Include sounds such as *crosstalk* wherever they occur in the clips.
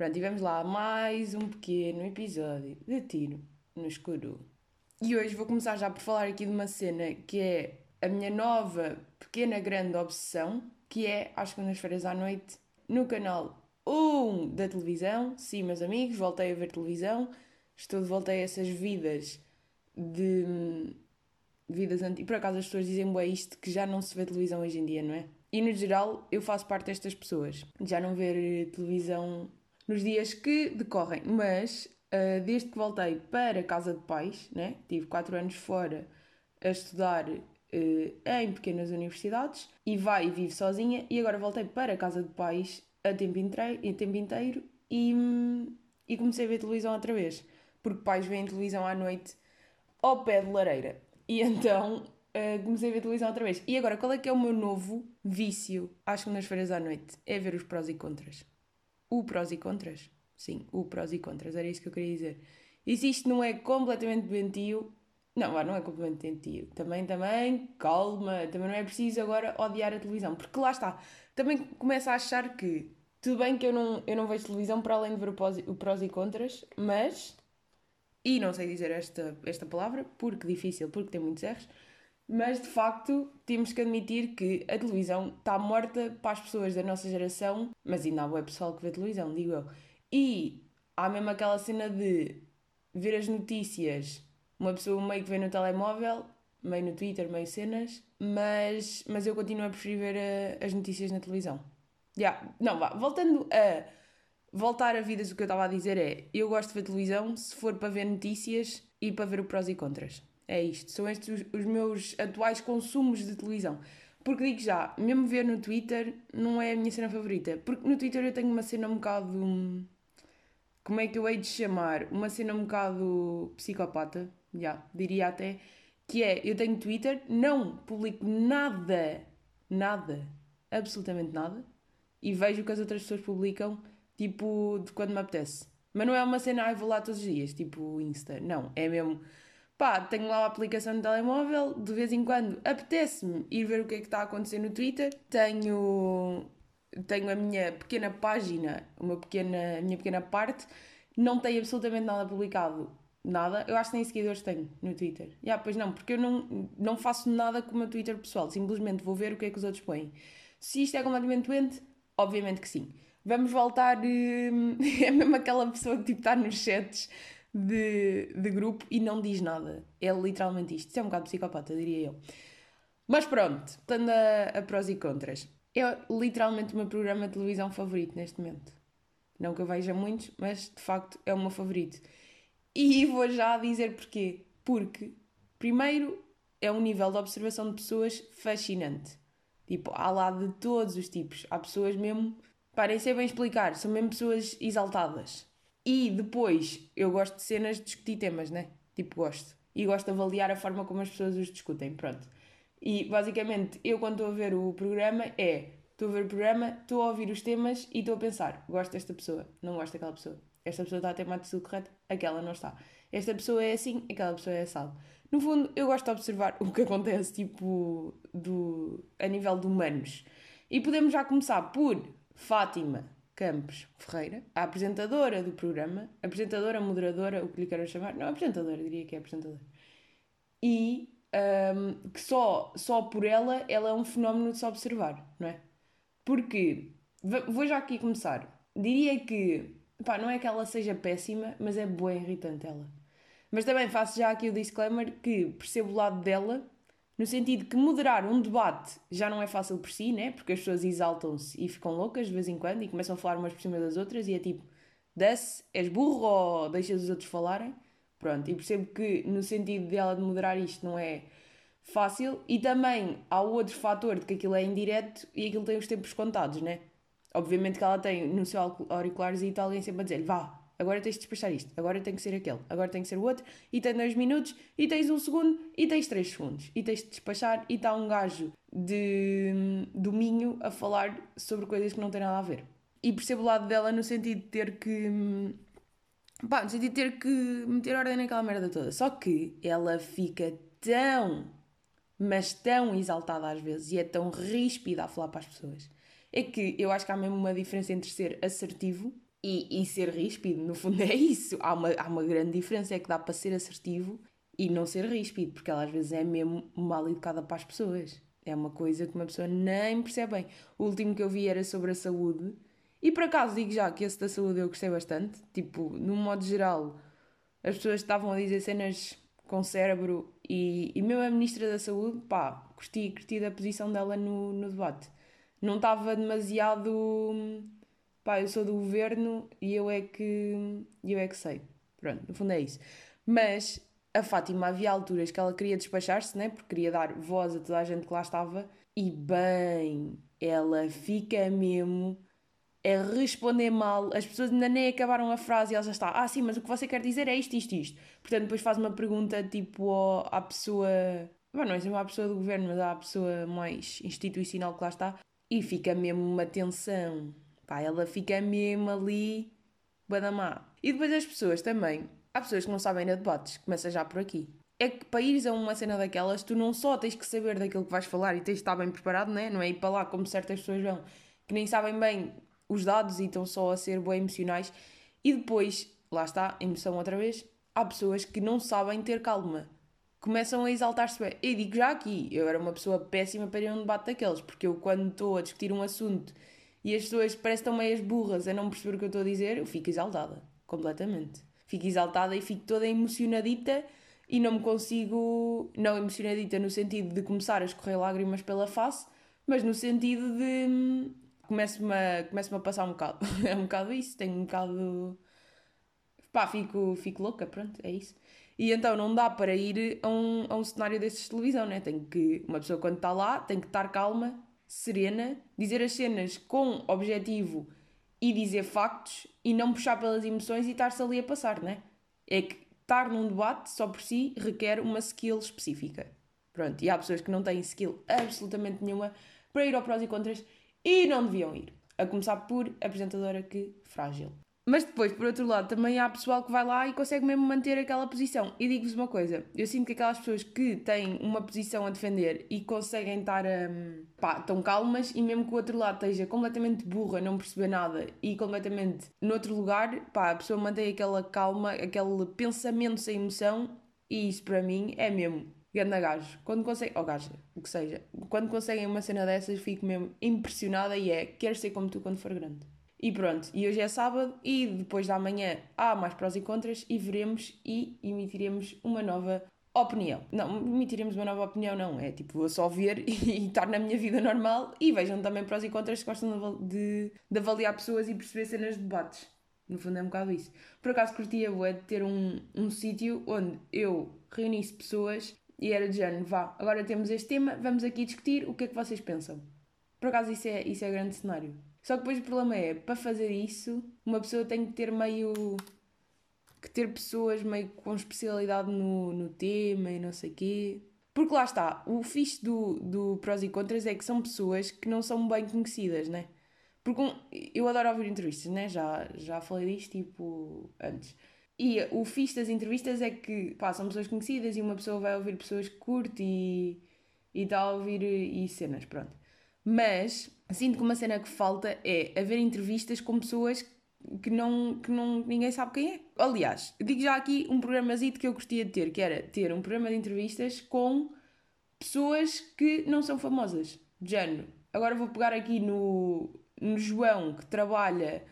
Pronto, e vamos lá, mais um pequeno episódio de Tiro no Escuro. E hoje vou começar já por falar aqui de uma cena que é a minha nova pequena grande obsessão, que é às segundas-feiras à noite, no canal 1 da televisão. Sim, meus amigos, voltei a ver televisão, estou de volta a essas vidas de vidas antigas. Por acaso as pessoas dizem bem isto que já não se vê televisão hoje em dia, não é? E no geral eu faço parte destas pessoas. Já não ver televisão nos dias que decorrem. Mas uh, desde que voltei para casa de pais, né? tive 4 anos fora a estudar uh, em pequenas universidades e vai e vive sozinha e agora voltei para casa de pais a tempo inteiro, a tempo inteiro e, e comecei a ver televisão outra vez. Porque pais veem televisão à noite ao pé de lareira. E então uh, comecei a ver televisão outra vez. E agora, qual é que é o meu novo vício às segundas-feiras à noite? É ver os prós e contras o prós e contras. Sim, o prós e contras, era isso que eu queria dizer. E se isto não é completamente doentio, não, não é completamente doentio. Também, também, calma, também não é preciso agora odiar a televisão, porque lá está. Também começa a achar que tudo bem que eu não, eu não vejo televisão para além de ver o prós, o prós e contras, mas, e não sei dizer esta, esta palavra, porque difícil, porque tem muitos erros, mas de facto temos que admitir que a televisão está morta para as pessoas da nossa geração, mas ainda há web pessoal que vê televisão, digo eu. E há mesmo aquela cena de ver as notícias, uma pessoa meio que vê no telemóvel, meio no Twitter, meio cenas, mas, mas eu continuo a preferir ver a, eh, as notícias na televisão. Yeah. Não, vá, voltando a voltar a vidas, o que eu estava a dizer é: eu gosto de ver televisão se for para ver notícias e para ver o prós e contras. É isto. São estes os, os meus atuais consumos de televisão. Porque digo já, mesmo ver no Twitter não é a minha cena favorita. Porque no Twitter eu tenho uma cena um bocado. Como é que eu hei de chamar? Uma cena um bocado psicopata, já, diria até. Que é, eu tenho Twitter, não publico nada, nada, absolutamente nada. E vejo o que as outras pessoas publicam, tipo, de quando me apetece. Mas não é uma cena, ai, vou lá todos os dias, tipo Insta. Não, é mesmo pá, tenho lá a aplicação no telemóvel, de vez em quando apetece-me ir ver o que é que está a acontecer no Twitter, tenho, tenho a minha pequena página, uma pequena, a minha pequena parte, não tem absolutamente nada publicado, nada, eu acho que nem seguidores tenho no Twitter. Yeah, pois não, porque eu não, não faço nada com o meu Twitter pessoal, simplesmente vou ver o que é que os outros põem. Se isto é completamente doente, obviamente que sim. Vamos voltar. Hum, *laughs* é mesmo aquela pessoa que tipo, está nos chats de, de grupo e não diz nada. É literalmente isto. Isso é um bocado psicopata, diria eu. Mas pronto, estando a, a prós e contras. É literalmente o meu programa de televisão favorito neste momento. Não que eu veja muitos, mas de facto é o meu favorito. E vou já dizer porquê. Porque, primeiro, é um nível de observação de pessoas fascinante. Tipo, há lá de todos os tipos. Há pessoas mesmo. Parem, sei bem explicar, são mesmo pessoas exaltadas. E depois, eu gosto de cenas de discutir temas, né? Tipo, gosto. E gosto de avaliar a forma como as pessoas os discutem, pronto. E basicamente, eu quando estou a ver o programa é. Estou a ver o programa, estou a ouvir os temas e estou a pensar: gosto desta pessoa, não gosto daquela pessoa. Esta pessoa está a ter uma atitude correta, aquela não está. Esta pessoa é assim, aquela pessoa é assado. No fundo, eu gosto de observar *laughs* o que acontece, tipo, do, a nível de humanos. E podemos já começar por Fátima, Campos Ferreira, a apresentadora do programa, apresentadora, moderadora, o que lhe quero chamar, não, apresentadora, diria que é apresentadora, e um, que só, só por ela, ela é um fenómeno de se observar, não é? Porque, vou já aqui começar, diria que, pá, não é que ela seja péssima, mas é boa irritante ela. Mas também faço já aqui o disclaimer que percebo o lado dela no sentido que moderar um debate já não é fácil por si, né? Porque as pessoas exaltam-se e ficam loucas de vez em quando e começam a falar umas por cima das outras e é tipo, desce, és burro ou deixas os outros falarem? Pronto, e percebo que no sentido dela de moderar isto não é fácil e também há o outro fator de que aquilo é indireto e aquilo tem os tempos contados, né? Obviamente que ela tem no seu auriculares e alguém sempre a dizer vá, agora tens de despachar isto, agora tem que ser aquele, agora tem que ser o outro, e tem dois minutos, e tens um segundo, e tens três segundos, e tens de despachar, e está um gajo de domingo a falar sobre coisas que não têm nada a ver. E percebo o lado dela no sentido de ter que. Pá, no sentido de ter que meter ordem naquela merda toda. Só que ela fica tão, mas tão exaltada às vezes e é tão ríspida a falar para as pessoas. É que eu acho que há mesmo uma diferença entre ser assertivo e, e ser ríspido. No fundo *laughs* é isso. Há uma, há uma grande diferença, é que dá para ser assertivo e não ser ríspido, porque ela às vezes é mesmo mal educada para as pessoas. É uma coisa que uma pessoa nem percebe bem. O último que eu vi era sobre a saúde. E por acaso digo já que esse da saúde eu gostei bastante. Tipo, no modo geral, as pessoas estavam a dizer cenas com cérebro e, e mesmo a Ministra da Saúde, pá, curti, curti da posição dela no, no debate. Não estava demasiado. Pá, eu sou do governo e eu é que. eu é que sei. Pronto, no fundo é isso. Mas a Fátima havia alturas que ela queria despachar-se, né? Porque queria dar voz a toda a gente que lá estava. E bem, ela fica mesmo a responder mal. As pessoas ainda nem acabaram a frase e ela já está. Ah, sim, mas o que você quer dizer é isto, isto, isto. Portanto, depois faz uma pergunta tipo à pessoa. Bom, não é sempre à pessoa do governo, mas à pessoa mais institucional que lá está. E fica mesmo uma tensão. Pá, ela fica mesmo ali. Badamá. E depois as pessoas também Há pessoas que não sabem de debates, começa já por aqui. É que para ires a uma cena daquelas, tu não só tens que saber daquilo que vais falar e tens de estar bem preparado, né? não é ir para lá como certas pessoas vão, que nem sabem bem os dados e estão só a ser bem emocionais. E depois, lá está, emoção outra vez, há pessoas que não sabem ter calma. Começam a exaltar-se bem. E digo já aqui, eu era uma pessoa péssima para ir a um debate daqueles, porque eu quando estou a discutir um assunto e as pessoas parecem estão meias burras a não perceber o que eu estou a dizer, eu fico exaltada, completamente fico exaltada e fico toda emocionadita e não me consigo. Não emocionadita no sentido de começar a escorrer lágrimas pela face, mas no sentido de. Começo-me a, começo a passar um bocado. *laughs* é um bocado isso, tenho um bocado. pá, fico, fico louca, pronto, é isso. E então não dá para ir a um, a um cenário desses de televisão, né? Tem que. Uma pessoa quando está lá tem que estar calma, serena, dizer as cenas com objetivo e dizer factos e não puxar pelas emoções e estar-se ali a passar, né? É que estar num debate só por si requer uma skill específica. Pronto, e há pessoas que não têm skill absolutamente nenhuma para ir ao prós e contras e não deviam ir. A começar por apresentadora que frágil. Mas depois, por outro lado, também há pessoal que vai lá e consegue mesmo manter aquela posição. E digo-vos uma coisa: eu sinto que aquelas pessoas que têm uma posição a defender e conseguem estar um, pá, tão calmas, e mesmo que o outro lado esteja completamente burra, não perceber nada e completamente noutro lugar, pá, a pessoa mantém aquela calma, aquele pensamento sem emoção, e isso para mim é mesmo. Ganda gajo, quando consegue, ou oh, gaja, o que seja, quando conseguem uma cena dessas, fico mesmo impressionada e é, quero ser como tu quando for grande. E pronto, e hoje é sábado e depois da manhã há mais prós e contras e veremos e emitiremos uma nova opinião. Não, emitiremos uma nova opinião, não. É tipo, vou só ver *laughs* e, estar na minha vida normal e vejam também prós e contras se gostam de, de avaliar pessoas e perceber cenas de debates. No fundo é um bocado isso. Por acaso curtia é de ter um, um sítio onde eu reunisse pessoas e era de género, vá, agora temos este tema, vamos aqui discutir o que é que vocês pensam. Por acaso isso é, isso é grande cenário. Só que depois o problema é, para fazer isso, uma pessoa tem que ter meio. que ter pessoas meio com especialidade no, no tema e não sei quê. Porque lá está, o fixe do, do prós e contras é que são pessoas que não são bem conhecidas, né? Porque um, eu adoro ouvir entrevistas, né? Já, já falei disto, tipo, antes. E o fixe das entrevistas é que, pá, são pessoas conhecidas e uma pessoa vai ouvir pessoas que curte e, e está a ouvir e cenas, pronto. Mas sinto que uma cena que falta é haver entrevistas com pessoas que não, que não ninguém sabe quem é. Aliás, digo já aqui um programazito que eu gostaria de ter, que era ter um programa de entrevistas com pessoas que não são famosas. De. Agora vou pegar aqui no, no João, que trabalha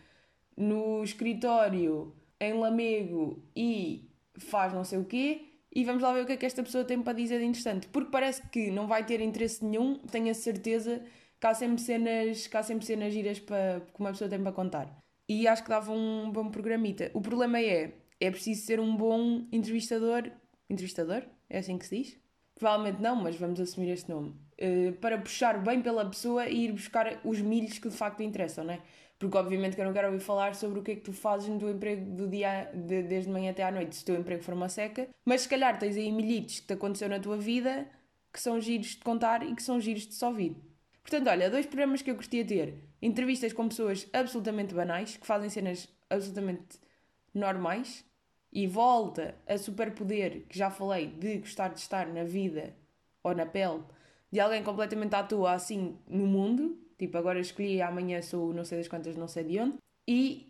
no escritório em Lamego e faz não sei o quê, e vamos lá ver o que é que esta pessoa tem para dizer de interessante. Porque parece que não vai ter interesse nenhum, tenho a certeza que há sempre cenas, que há sempre cenas giras para, que uma pessoa tem para contar. E acho que dava um bom programita. O problema é, é preciso ser um bom entrevistador. Entrevistador? É assim que se diz? Provavelmente não, mas vamos assumir este nome. Uh, para puxar bem pela pessoa e ir buscar os milhos que de facto interessam, não é? Porque obviamente que eu não quero ouvir falar sobre o que é que tu fazes no teu emprego do dia, de, desde manhã até à noite, se o teu emprego for uma seca, mas se calhar tens aí milhitos que te aconteceu na tua vida que são giros de contar e que são giros de só ouvir. Portanto, olha, dois programas que eu gostaria de ter: entrevistas com pessoas absolutamente banais, que fazem cenas absolutamente normais, e volta a superpoder que já falei de gostar de estar na vida ou na pele de alguém completamente à toa assim no mundo, tipo agora escolhi amanhã sou não sei das quantas, não sei de onde, e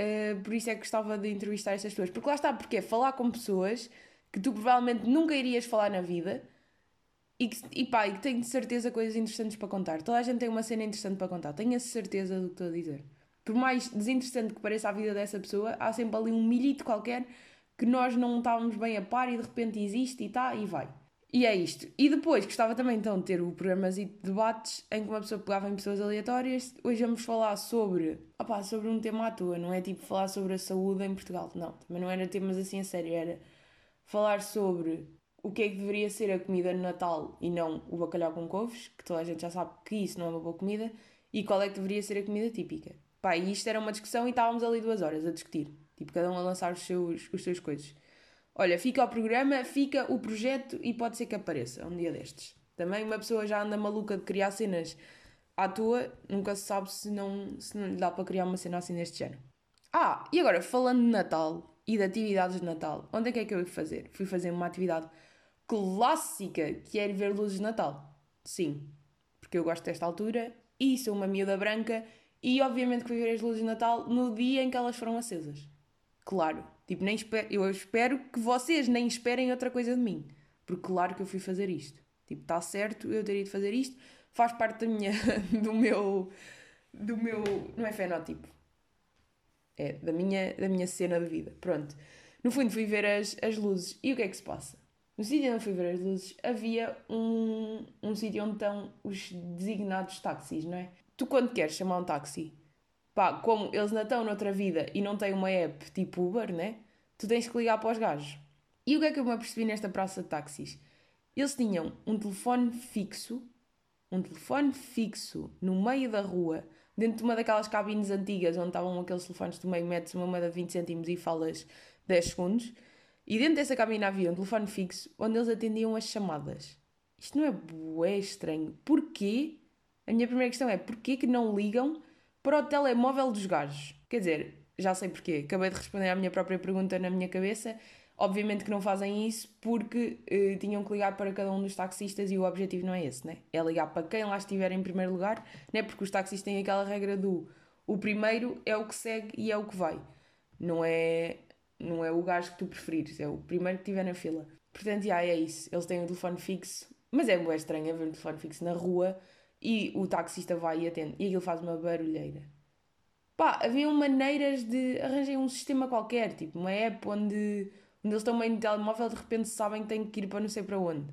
Uh, por isso é que gostava de entrevistar estas pessoas. Porque lá está, porque é falar com pessoas que tu provavelmente nunca irias falar na vida e, que, e pá, e que tenho de certeza coisas interessantes para contar. Toda a gente tem uma cena interessante para contar, tenho a certeza do que estou a dizer. Por mais desinteressante que pareça a vida dessa pessoa, há sempre ali um milhito qualquer que nós não estávamos bem a par e de repente existe e tá e vai. E é isto. E depois gostava também então de ter o programa de debates em que uma pessoa pegava em pessoas aleatórias. Hoje vamos falar sobre, opá, sobre um tema à toa, não é tipo falar sobre a saúde em Portugal. Não, também não era temas assim a sério, era falar sobre o que é que deveria ser a comida no Natal e não o bacalhau com couves, que toda a gente já sabe que isso não é uma boa comida, e qual é que deveria ser a comida típica. Pá, e isto era uma discussão e estávamos ali duas horas a discutir. Tipo, cada um a lançar os seus, os seus coisas. Olha, fica o programa, fica o projeto e pode ser que apareça um dia destes. Também uma pessoa já anda maluca de criar cenas à toa, nunca se sabe se não, se não lhe dá para criar uma cena assim deste género. Ah, e agora, falando de Natal e de atividades de Natal, onde é que é que eu fui fazer? Fui fazer uma atividade clássica que é ver luzes de Natal. Sim, porque eu gosto desta altura e sou uma miúda branca e obviamente que fui ver as luzes de Natal no dia em que elas foram acesas. Claro, tipo, nem eu espero que vocês nem esperem outra coisa de mim, porque claro que eu fui fazer isto. Tipo, está certo eu ter ido fazer isto, faz parte da minha, *laughs* do meu, do meu, não é fenótipo, é da minha, da minha cena de vida. Pronto. No fundo fui ver as, as luzes e o que é que se passa? No sítio onde fui ver as luzes havia um, um sítio onde estão os designados táxis, não é? Tu quando queres chamar um táxi, pá, como eles não estão noutra vida e não têm uma app tipo Uber, né? Tu tens que ligar para os gajos. E o que é que eu me apercebi nesta praça de táxis? Eles tinham um telefone fixo, um telefone fixo no meio da rua, dentro de uma daquelas cabines antigas onde estavam aqueles telefones do meio, metes uma moeda de 20 cêntimos e falas 10 segundos. E dentro dessa cabine havia um telefone fixo onde eles atendiam as chamadas. Isto não é bué estranho. Porquê? A minha primeira questão é porquê que não ligam para o telemóvel dos gajos? Quer dizer, já sei porquê. Acabei de responder à minha própria pergunta na minha cabeça. Obviamente que não fazem isso porque uh, tinham que ligar para cada um dos taxistas e o objetivo não é esse, né? É ligar para quem lá estiver em primeiro lugar, né? Porque os taxistas têm aquela regra do o primeiro é o que segue e é o que vai. Não é não é o gajo que tu preferires, é o primeiro que estiver na fila. Portanto, já é isso. Eles têm um telefone fixo, mas é bem estranho haver um telefone fixo na rua e o taxista vai e atende e aquilo faz uma barulheira. Pá, haviam maneiras de arranjar um sistema qualquer, tipo uma app onde, onde eles estão meio no telemóvel de repente sabem que têm que ir para não sei para onde.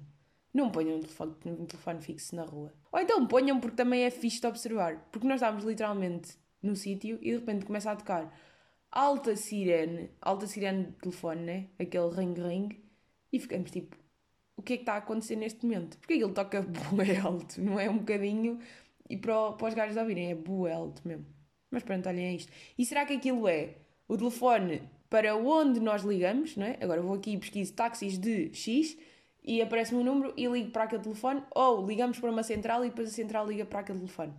Não ponham um telefone, um telefone fixo na rua. Ou então ponham porque também é fixe de observar. Porque nós estávamos literalmente no sítio e de repente começa a tocar alta sirene, alta sirene de telefone, né? Aquele ring-ring, e ficamos tipo, o que é que está a acontecer neste momento? Porque ele toca *laughs* bué alto, não é um bocadinho, e para, para os gajos ouvirem, é bué alto mesmo. Mas pronto, olhem isto. E será que aquilo é o telefone para onde nós ligamos, não é? Agora vou aqui e pesquiso táxis de X e aparece-me um número e ligo para aquele telefone, ou ligamos para uma central e depois a central liga para aquele telefone.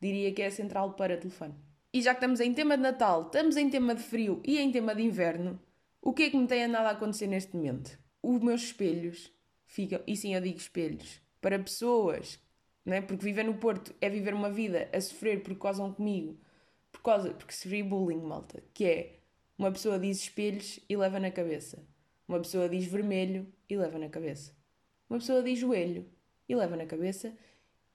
Diria que é a central para telefone. E já que estamos em tema de Natal, estamos em tema de frio e em tema de inverno, o que é que me tem andado a acontecer neste momento? Os meus espelhos ficam, e sim eu digo espelhos, para pessoas, né? porque viver no Porto é viver uma vida a sofrer porque causam comigo, por causa, porque sofri bullying, malta, que é uma pessoa diz espelhos e leva na cabeça, uma pessoa diz vermelho e leva na cabeça, uma pessoa diz joelho e leva na cabeça,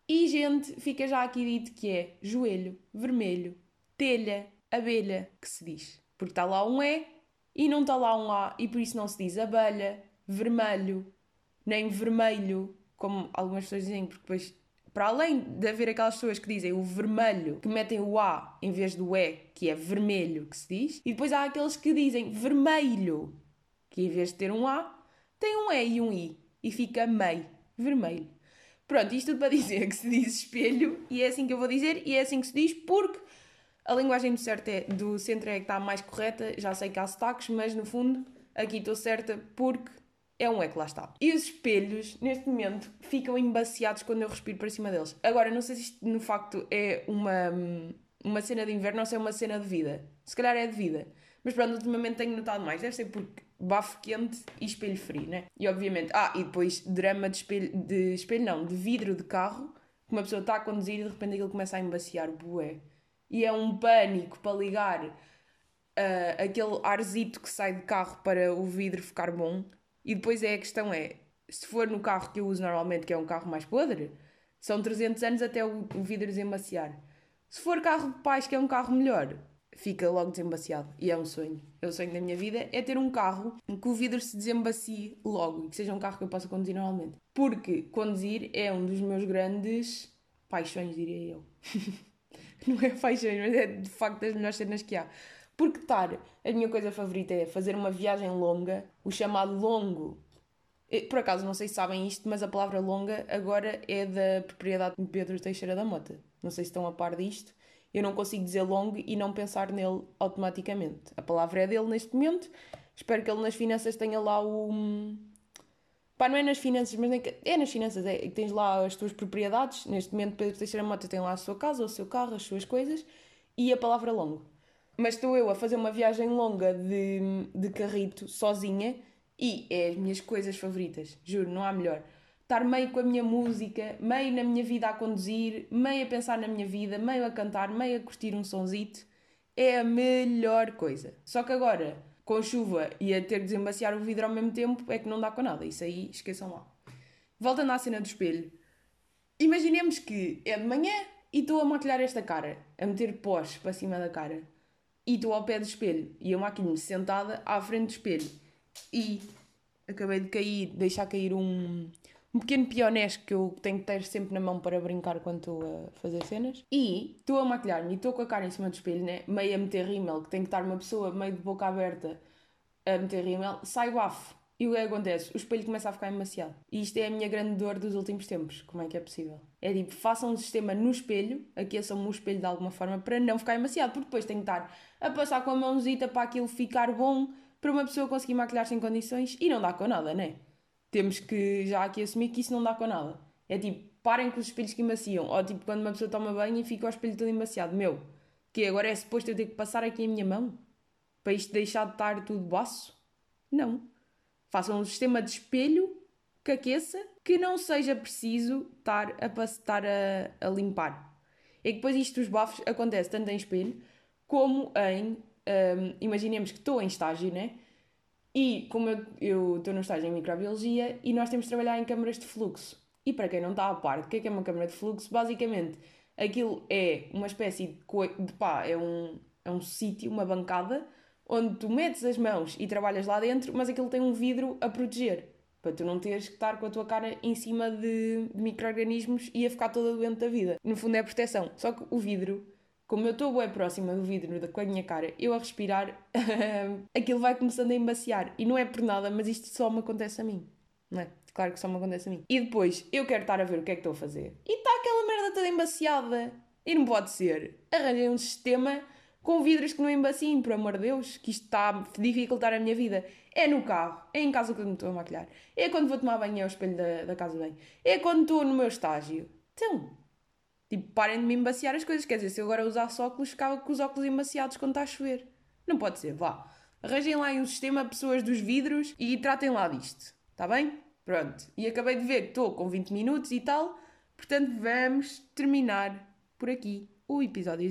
e gente, fica já aqui dito que é joelho, vermelho, telha, abelha, que se diz. Porque está lá um E e não está lá um A, e por isso não se diz abelha, vermelho, nem vermelho, como algumas pessoas dizem, porque depois, para além de haver aquelas pessoas que dizem o vermelho, que metem o A em vez do E, que é vermelho, que se diz, e depois há aqueles que dizem vermelho, que em vez de ter um A, tem um E e um I, e fica mei, vermelho. Pronto, isto tudo para *laughs* dizer que se diz espelho, e é assim que eu vou dizer, e é assim que se diz, porque a linguagem do, certo é, do centro é que está mais correta, já sei que há sotaques, mas no fundo aqui estou certa porque é um que lá está. E os espelhos, neste momento, ficam embaciados quando eu respiro para cima deles. Agora, não sei se isto, no facto, é uma, uma cena de inverno ou se é uma cena de vida. Se calhar é de vida. Mas pronto, ultimamente tenho notado mais. Deve ser porque bafo quente e espelho frio, né? E obviamente... Ah, e depois drama de espelho... De espelho não, de vidro de carro. Que uma pessoa está a conduzir e de repente aquilo começa a embaciar. Bué e é um pânico para ligar uh, aquele arzito que sai do carro para o vidro ficar bom. E depois é a questão é, se for no carro que eu uso normalmente, que é um carro mais podre, são 300 anos até o, vidro desembaciar. Se for carro de pais, que é um carro melhor, fica logo desembaciado. E é um sonho. É o sonho da minha vida é ter um carro em que o vidro se desembacie logo e que seja um carro que eu possa conduzir normalmente. Porque conduzir é um dos meus grandes paixões, diria eu. *laughs* Não é paixões, mas é de facto das melhores cenas que há. Porque estar, a minha coisa favorita é fazer uma viagem longa, o chamado longo. Por acaso, não sei se sabem isto, mas a palavra longa agora é da propriedade de Pedro Teixeira da Mota. Não sei se estão a par disto eu não consigo dizer longo e não pensar nele automaticamente. A palavra é dele neste momento. Espero que ele nas finanças tenha lá o. Pá, não é nas finanças, mas nem é nas finanças, é que tens lá as tuas propriedades. Neste momento, Pedro Teixeira Mota tem lá a sua casa, o seu carro, as suas coisas e a palavra longo. Mas estou eu a fazer uma viagem longa de, de carrito sozinha e é as minhas coisas favoritas, juro, não há melhor estar meio com a minha música, meio na minha vida a conduzir, meio a pensar na minha vida, meio a cantar, meio a curtir um sonzito, é a melhor coisa. Só que agora, com chuva e a ter de desembaciar o vidro ao mesmo tempo, é que não dá com nada. Isso aí, esqueçam lá. Voltando à cena do espelho. Imaginemos que é de manhã e estou a maquilhar esta cara, a meter pós para cima da cara. E estou ao pé do espelho e eu maquilho-me sentada à frente do espelho. E acabei de cair, deixar cair um, um pequeno pionesco que eu tenho que ter sempre na mão para brincar quando estou a fazer cenas. E estou a maquilhar-me e estou com a cara em cima do espelho, né? meio a meter rímel, que tem que estar uma pessoa meio de boca aberta a meter rímel, sai bafo. E o que acontece? O espelho começa a ficar emaciado. E isto é a minha grande dor dos últimos tempos. Como é que é possível? É tipo, façam um sistema no espelho, aqueçam-me o espelho de alguma forma para não ficar emaciado, porque depois tenho que estar a passar com a mãozita para aquilo ficar bom, para uma pessoa conseguir maquilhar-se condições e não dá com nada, né? temos que já aqui assumir que isso não dá com nada. É tipo, parem com os espelhos que emaciam. Ou tipo, quando uma pessoa toma banho e fica o espelho todo emaciado. Meu, que agora é suposto eu ter que passar aqui a minha mão? Para isto deixar de estar tudo baço? Não. Façam um sistema de espelho que aqueça, que não seja preciso estar a, estar a, a limpar. E depois isto dos bafos acontece tanto em espelho como em. Um, imaginemos que estou em estágio, né? E como eu estou no estágio em microbiologia e nós temos de trabalhar em câmaras de fluxo. E para quem não está a par, o que é, que é uma câmara de fluxo? Basicamente, aquilo é uma espécie de, de pá, é um, é um sítio, uma bancada, onde tu metes as mãos e trabalhas lá dentro, mas aquilo tem um vidro a proteger. Para tu não teres que estar com a tua cara em cima de, micro-organismos e a ficar toda doente da vida. No fundo é proteção. Só que o vidro como eu estou bem próxima do vidro com a minha cara, eu a respirar, *laughs* aquilo vai começando a embaciar. E não é por nada, mas isto só me acontece a mim. Não é? Claro que só me acontece a mim. E depois, eu quero estar a ver o que é que estou a fazer. E está aquela merda toda embaciada. E não pode ser. Arranjei um sistema com vidros que não embaciem, por amor de Deus, que isto está a dificultar a minha vida. É no carro, é em casa quando me estou a maquilhar, é quando vou tomar banho ao espelho da, da casa bem, é quando estou no meu estágio. Então, Tipo, parem de me embaciar as coisas. Quer dizer, se eu agora usasse óculos, ficava com os óculos embaciados quando está a chover. Não pode ser, vá. Arranjem lá um sistema, pessoas dos vidros e tratem lá disto. Está bem? Pronto. E acabei de ver que estou com 20 minutos e tal. Portanto, vamos terminar por aqui o episódio.